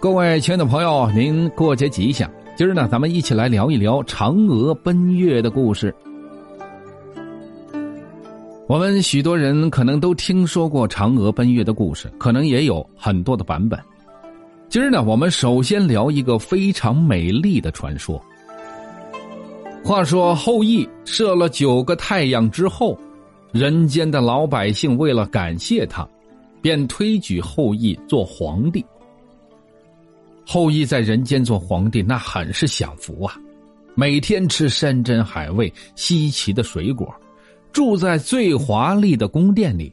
各位亲爱的朋友，您过节吉祥！今儿呢，咱们一起来聊一聊嫦娥奔月的故事。我们许多人可能都听说过嫦娥奔月的故事，可能也有很多的版本。今儿呢，我们首先聊一个非常美丽的传说。话说后羿射了九个太阳之后，人间的老百姓为了感谢他，便推举后羿做皇帝。后羿在人间做皇帝，那很是享福啊！每天吃山珍海味、稀奇的水果，住在最华丽的宫殿里。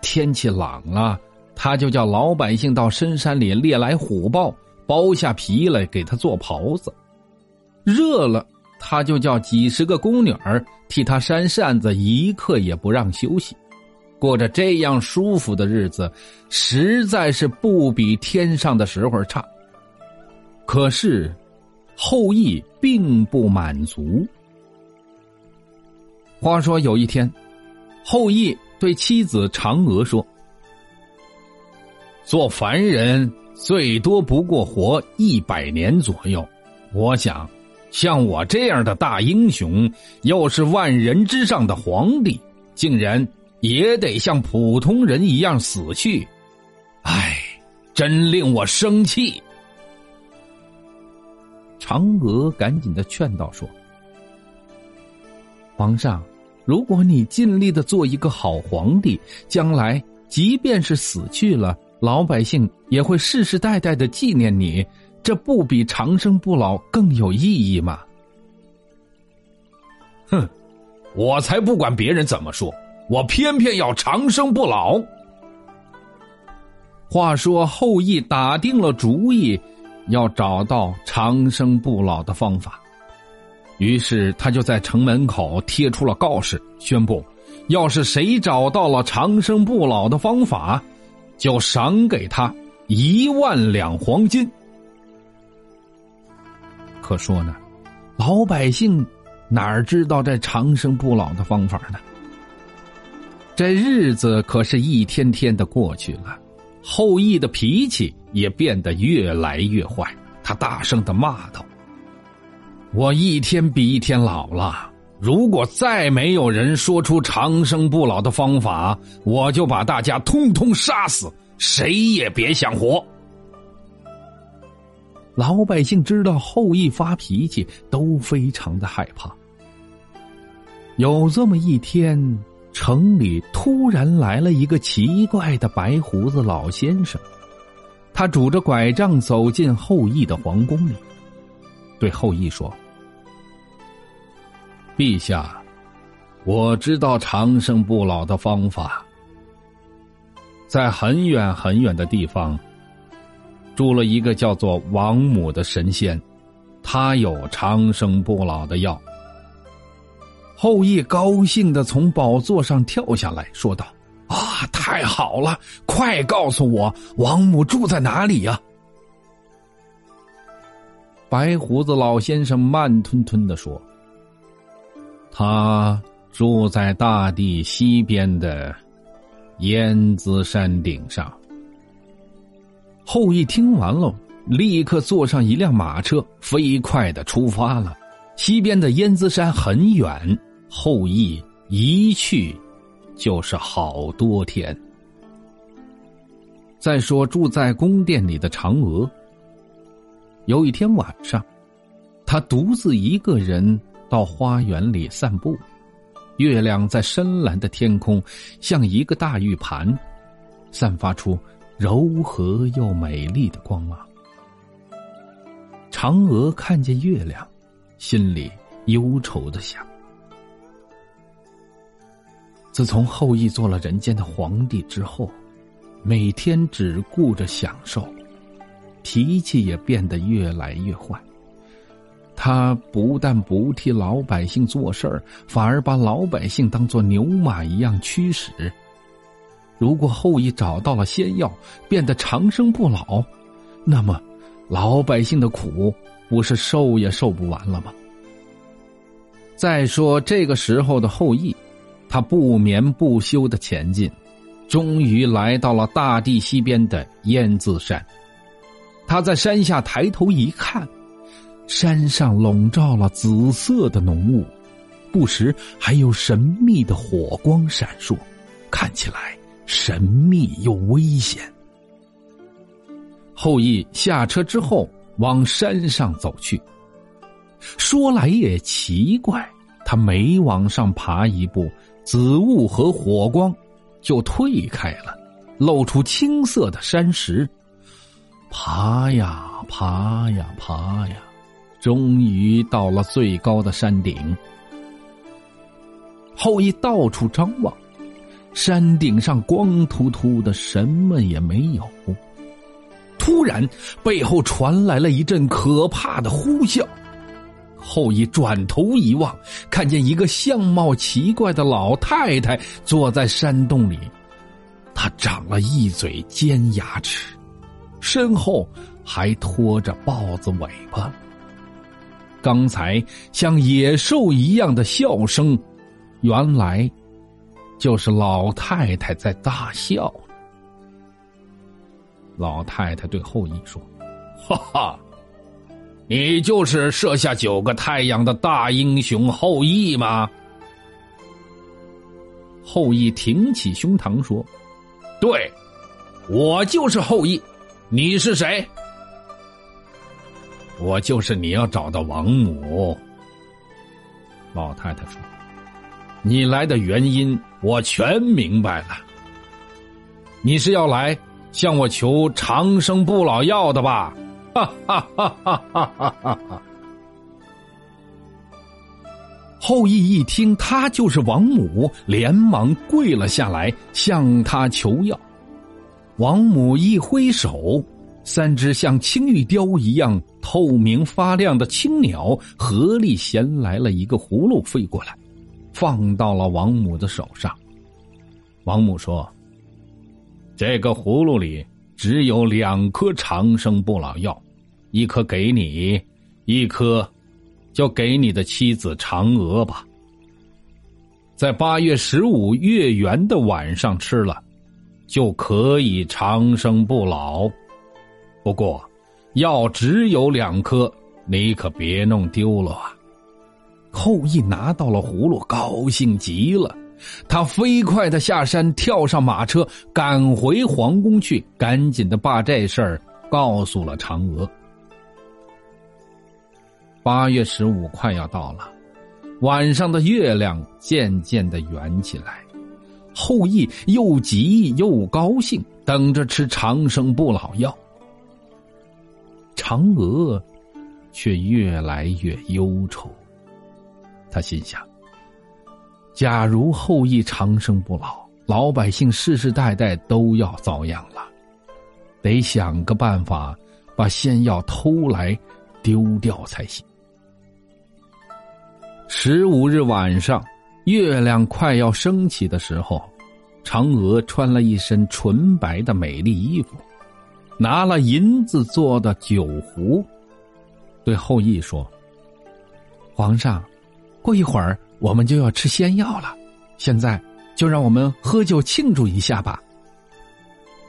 天气冷了，他就叫老百姓到深山里猎来虎豹，剥下皮来给他做袍子；热了，他就叫几十个宫女儿替他扇扇子，一刻也不让休息。过着这样舒服的日子，实在是不比天上的时候差。可是，后羿并不满足。话说有一天，后羿对妻子嫦娥说：“做凡人最多不过活一百年左右，我想，像我这样的大英雄，又是万人之上的皇帝，竟然也得像普通人一样死去，唉，真令我生气。”嫦娥赶紧的劝道：“说，皇上，如果你尽力的做一个好皇帝，将来即便是死去了，老百姓也会世世代代的纪念你，这不比长生不老更有意义吗？”哼，我才不管别人怎么说，我偏偏要长生不老。话说后羿打定了主意。要找到长生不老的方法，于是他就在城门口贴出了告示，宣布：要是谁找到了长生不老的方法，就赏给他一万两黄金。可说呢，老百姓哪儿知道这长生不老的方法呢？这日子可是一天天的过去了。后羿的脾气也变得越来越坏，他大声的骂道：“我一天比一天老了，如果再没有人说出长生不老的方法，我就把大家通通杀死，谁也别想活。”老百姓知道后羿发脾气，都非常的害怕。有这么一天。城里突然来了一个奇怪的白胡子老先生，他拄着拐杖走进后羿的皇宫里，对后羿说：“陛下，我知道长生不老的方法。在很远很远的地方，住了一个叫做王母的神仙，他有长生不老的药。”后羿高兴的从宝座上跳下来，说道：“啊，太好了！快告诉我，王母住在哪里呀？”白胡子老先生慢吞吞的说：“他住在大地西边的燕子山顶上。”后羿听完了，立刻坐上一辆马车，飞快的出发了。西边的燕子山很远。后羿一去，就是好多天。再说住在宫殿里的嫦娥，有一天晚上，她独自一个人到花园里散步。月亮在深蓝的天空，像一个大玉盘，散发出柔和又美丽的光芒。嫦娥看见月亮，心里忧愁的想。自从后羿做了人间的皇帝之后，每天只顾着享受，脾气也变得越来越坏。他不但不替老百姓做事儿，反而把老百姓当做牛马一样驱使。如果后羿找到了仙药，变得长生不老，那么老百姓的苦不是受也受不完了吗？再说这个时候的后羿。他不眠不休的前进，终于来到了大地西边的燕子山。他在山下抬头一看，山上笼罩了紫色的浓雾，不时还有神秘的火光闪烁，看起来神秘又危险。后羿下车之后，往山上走去。说来也奇怪，他每往上爬一步，紫雾和火光就退开了，露出青色的山石。爬呀爬呀爬呀，终于到了最高的山顶。后羿到处张望，山顶上光秃秃的，什么也没有。突然，背后传来了一阵可怕的呼啸。后羿转头一望，看见一个相貌奇怪的老太太坐在山洞里，她长了一嘴尖牙齿，身后还拖着豹子尾巴。刚才像野兽一样的笑声，原来就是老太太在大笑。老太太对后羿说：“哈哈。”你就是射下九个太阳的大英雄后羿吗？后羿挺起胸膛说：“对，我就是后羿。你是谁？我就是你要找的王母。”老太太说：“你来的原因我全明白了。你是要来向我求长生不老药的吧？”哈哈哈哈哈！哈哈后羿一听他就是王母，连忙跪了下来，向他求药。王母一挥手，三只像青玉雕一样透明发亮的青鸟合力衔来了一个葫芦飞过来，放到了王母的手上。王母说：“这个葫芦里……”只有两颗长生不老药，一颗给你，一颗就给你的妻子嫦娥吧。在八月十五月圆的晚上吃了，就可以长生不老。不过，药只有两颗，你可别弄丢了啊！后羿拿到了葫芦，高兴极了。他飞快的下山，跳上马车，赶回皇宫去，赶紧的把这事儿告诉了嫦娥。八月十五快要到了，晚上的月亮渐渐的圆起来，后羿又急又高兴，等着吃长生不老药。嫦娥却越来越忧愁，他心想。假如后羿长生不老，老百姓世世代代都要遭殃了。得想个办法把仙药偷来丢掉才行。十五日晚上，月亮快要升起的时候，嫦娥穿了一身纯白的美丽衣服，拿了银子做的酒壶，对后羿说：“皇上，过一会儿。”我们就要吃仙药了，现在就让我们喝酒庆祝一下吧。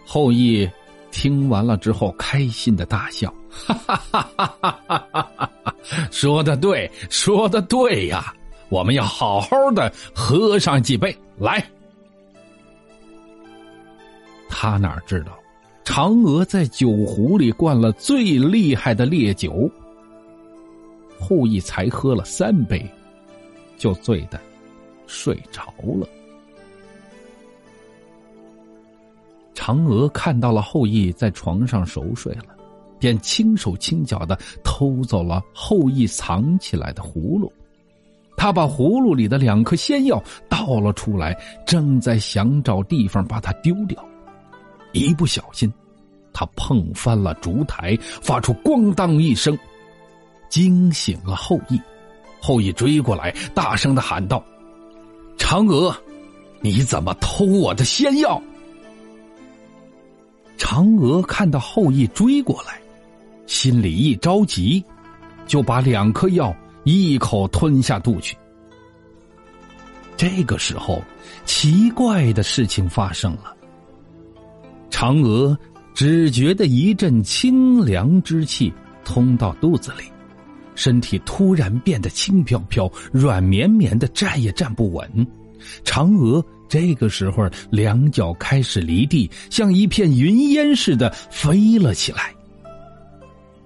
后羿听完了之后，开心的大笑，哈哈哈哈哈哈！说的对，说的对呀，我们要好好的喝上几杯来。他哪知道，嫦娥在酒壶里灌了最厉害的烈酒，后羿才喝了三杯。就醉的睡着了。嫦娥看到了后羿在床上熟睡了，便轻手轻脚的偷走了后羿藏起来的葫芦。他把葫芦里的两颗仙药倒了出来，正在想找地方把它丢掉，一不小心，他碰翻了烛台，发出咣当一声，惊醒了后羿。后羿追过来，大声的喊道：“嫦娥，你怎么偷我的仙药？”嫦娥看到后羿追过来，心里一着急，就把两颗药一口吞下肚去。这个时候，奇怪的事情发生了。嫦娥只觉得一阵清凉之气通到肚子里，身体突然变得轻飘飘、软绵绵的，站也站不稳。嫦娥这个时候两脚开始离地，像一片云烟似的飞了起来。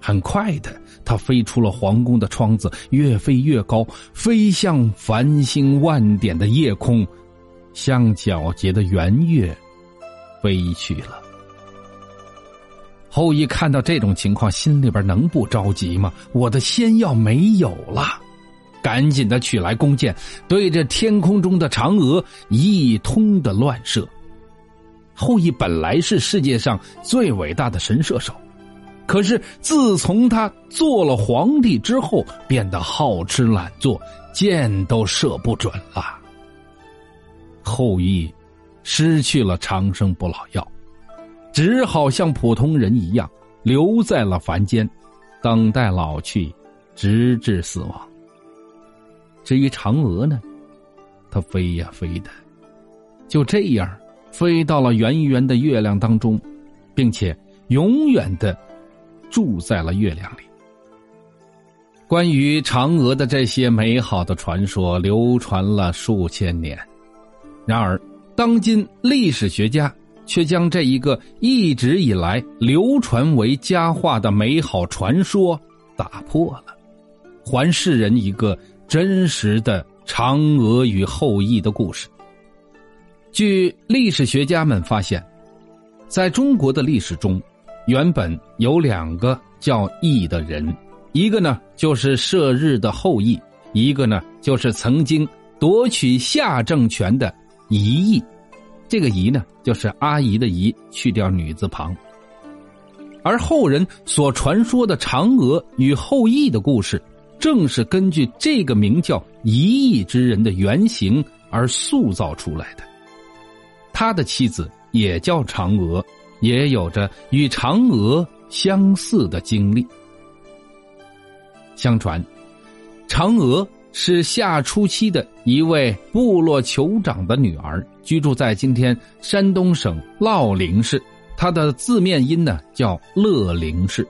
很快的，它飞出了皇宫的窗子，越飞越高，飞向繁星万点的夜空，向皎洁的圆月飞去了。后羿看到这种情况，心里边能不着急吗？我的仙药没有了，赶紧的取来弓箭，对着天空中的嫦娥一通的乱射。后羿本来是世界上最伟大的神射手，可是自从他做了皇帝之后，变得好吃懒做，箭都射不准了。后羿失去了长生不老药。只好像普通人一样留在了凡间，等待老去，直至死亡。至于嫦娥呢，她飞呀飞的，就这样飞到了圆圆的月亮当中，并且永远的住在了月亮里。关于嫦娥的这些美好的传说流传了数千年，然而当今历史学家。却将这一个一直以来流传为佳话的美好传说打破了，还世人一个真实的嫦娥与后羿的故事。据历史学家们发现，在中国的历史中，原本有两个叫羿的人，一个呢就是射日的后羿，一个呢就是曾经夺取夏政权的夷羿。这个“姨”呢，就是阿姨的“姨”，去掉女字旁。而后人所传说的嫦娥与后羿的故事，正是根据这个名叫夷羿之人的原型而塑造出来的。他的妻子也叫嫦娥，也有着与嫦娥相似的经历。相传，嫦娥。是夏初期的一位部落酋长的女儿，居住在今天山东省乐陵市。他的字面音呢叫乐陵氏。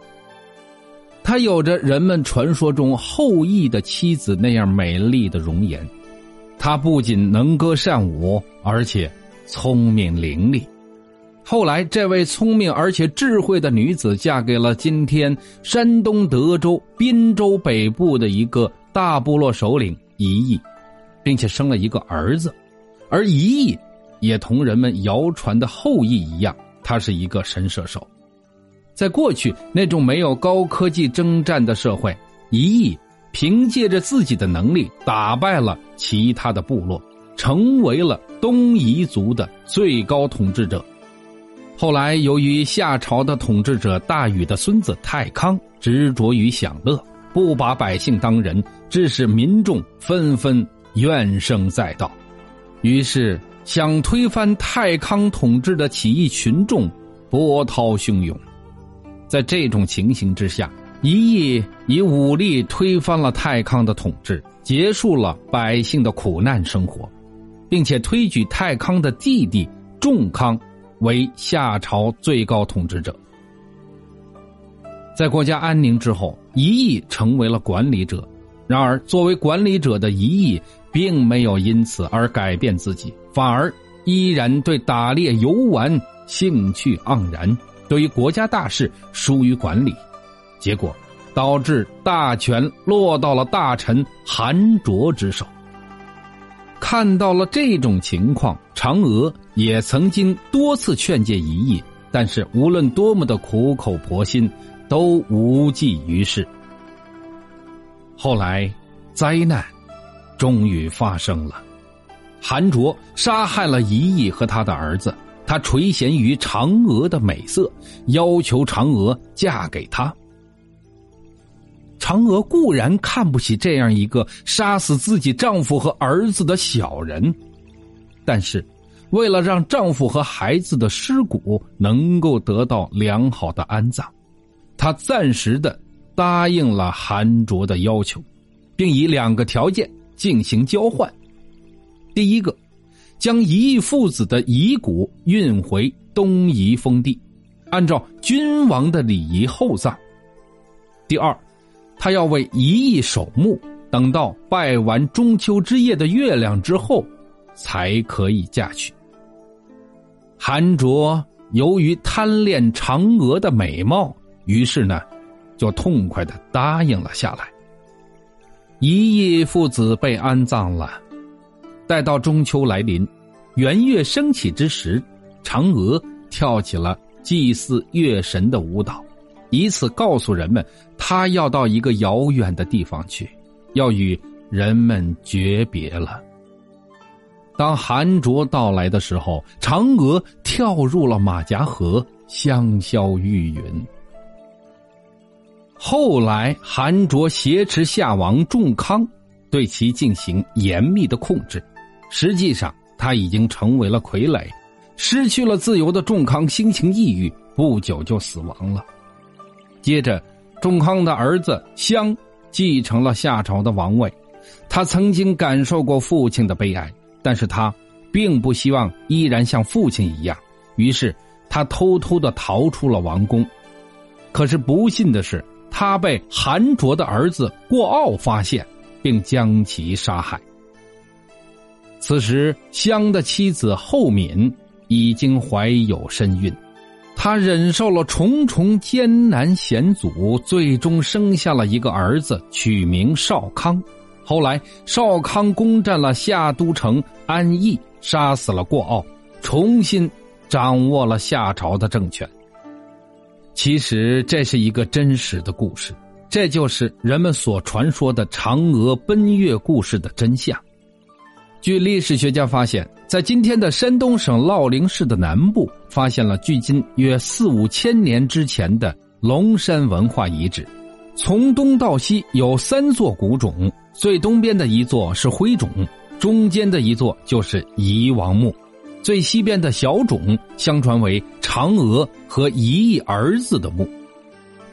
他有着人们传说中后羿的妻子那样美丽的容颜。他不仅能歌善舞，而且聪明伶俐。后来，这位聪明而且智慧的女子嫁给了今天山东德州滨州北部的一个。大部落首领一亿，并且生了一个儿子，而一亿也同人们谣传的后羿一样，他是一个神射手。在过去那种没有高科技征战的社会，一亿凭借着自己的能力打败了其他的部落，成为了东夷族的最高统治者。后来，由于夏朝的统治者大禹的孙子太康执着于享乐。不把百姓当人，致使民众纷纷怨声载道。于是，想推翻太康统治的起义群众波涛汹涌。在这种情形之下，一义以武力推翻了太康的统治，结束了百姓的苦难生活，并且推举太康的弟弟仲康为夏朝最高统治者。在国家安宁之后，一义成为了管理者。然而，作为管理者的一义，并没有因此而改变自己，反而依然对打猎游玩兴趣盎然，对于国家大事疏于管理，结果导致大权落到了大臣韩卓之手。看到了这种情况，嫦娥也曾经多次劝诫一义，但是无论多么的苦口婆心。都无济于事。后来，灾难终于发生了。韩卓杀害了一义和他的儿子，他垂涎于嫦娥的美色，要求嫦娥嫁给他。嫦娥固然看不起这样一个杀死自己丈夫和儿子的小人，但是，为了让丈夫和孩子的尸骨能够得到良好的安葬。她暂时的答应了韩卓的要求，并以两个条件进行交换：第一个，将一义父子的遗骨运回东夷封地；按照君王的礼仪厚葬。第二，他要为一役守墓，等到拜完中秋之夜的月亮之后，才可以嫁娶。韩卓由于贪恋嫦娥的美貌，于是呢，就痛快的答应了下来。一义父子被安葬了，待到中秋来临，圆月升起之时，嫦娥跳起了祭祀月神的舞蹈，以此告诉人们，她要到一个遥远的地方去，要与人们诀别了。当寒卓到来的时候，嫦娥跳入了马甲河，香消玉殒。后来，韩卓挟持夏王仲康，对其进行严密的控制。实际上，他已经成为了傀儡。失去了自由的仲康心情抑郁，不久就死亡了。接着，仲康的儿子襄继承了夏朝的王位。他曾经感受过父亲的悲哀，但是他并不希望依然像父亲一样，于是他偷偷的逃出了王宫。可是不幸的是。他被韩卓的儿子过傲发现，并将其杀害。此时，襄的妻子后敏已经怀有身孕，她忍受了重重艰难险阻，最终生下了一个儿子，取名少康。后来，少康攻占了夏都城安邑，杀死了过傲，重新掌握了夏朝的政权。其实这是一个真实的故事，这就是人们所传说的嫦娥奔月故事的真相。据历史学家发现，在今天的山东省乐陵市的南部，发现了距今约四五千年之前的龙山文化遗址。从东到西有三座古冢，最东边的一座是灰冢，中间的一座就是夷王墓。最西边的小冢，相传为嫦娥和一亿儿子的墓。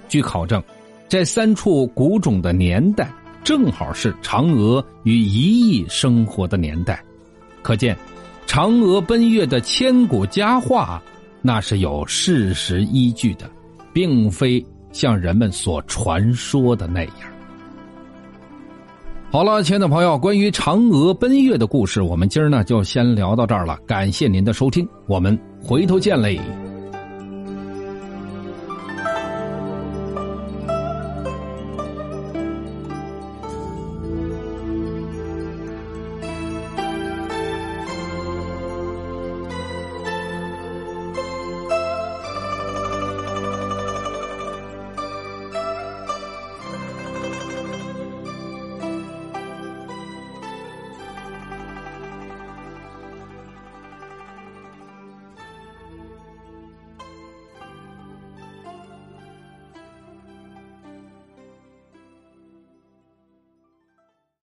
据考证，这三处古冢的年代正好是嫦娥与一亿生活的年代，可见嫦娥奔月的千古佳话，那是有事实依据的，并非像人们所传说的那样。好了，亲爱的朋友，关于嫦娥奔月的故事，我们今儿呢就先聊到这儿了。感谢您的收听，我们回头见嘞。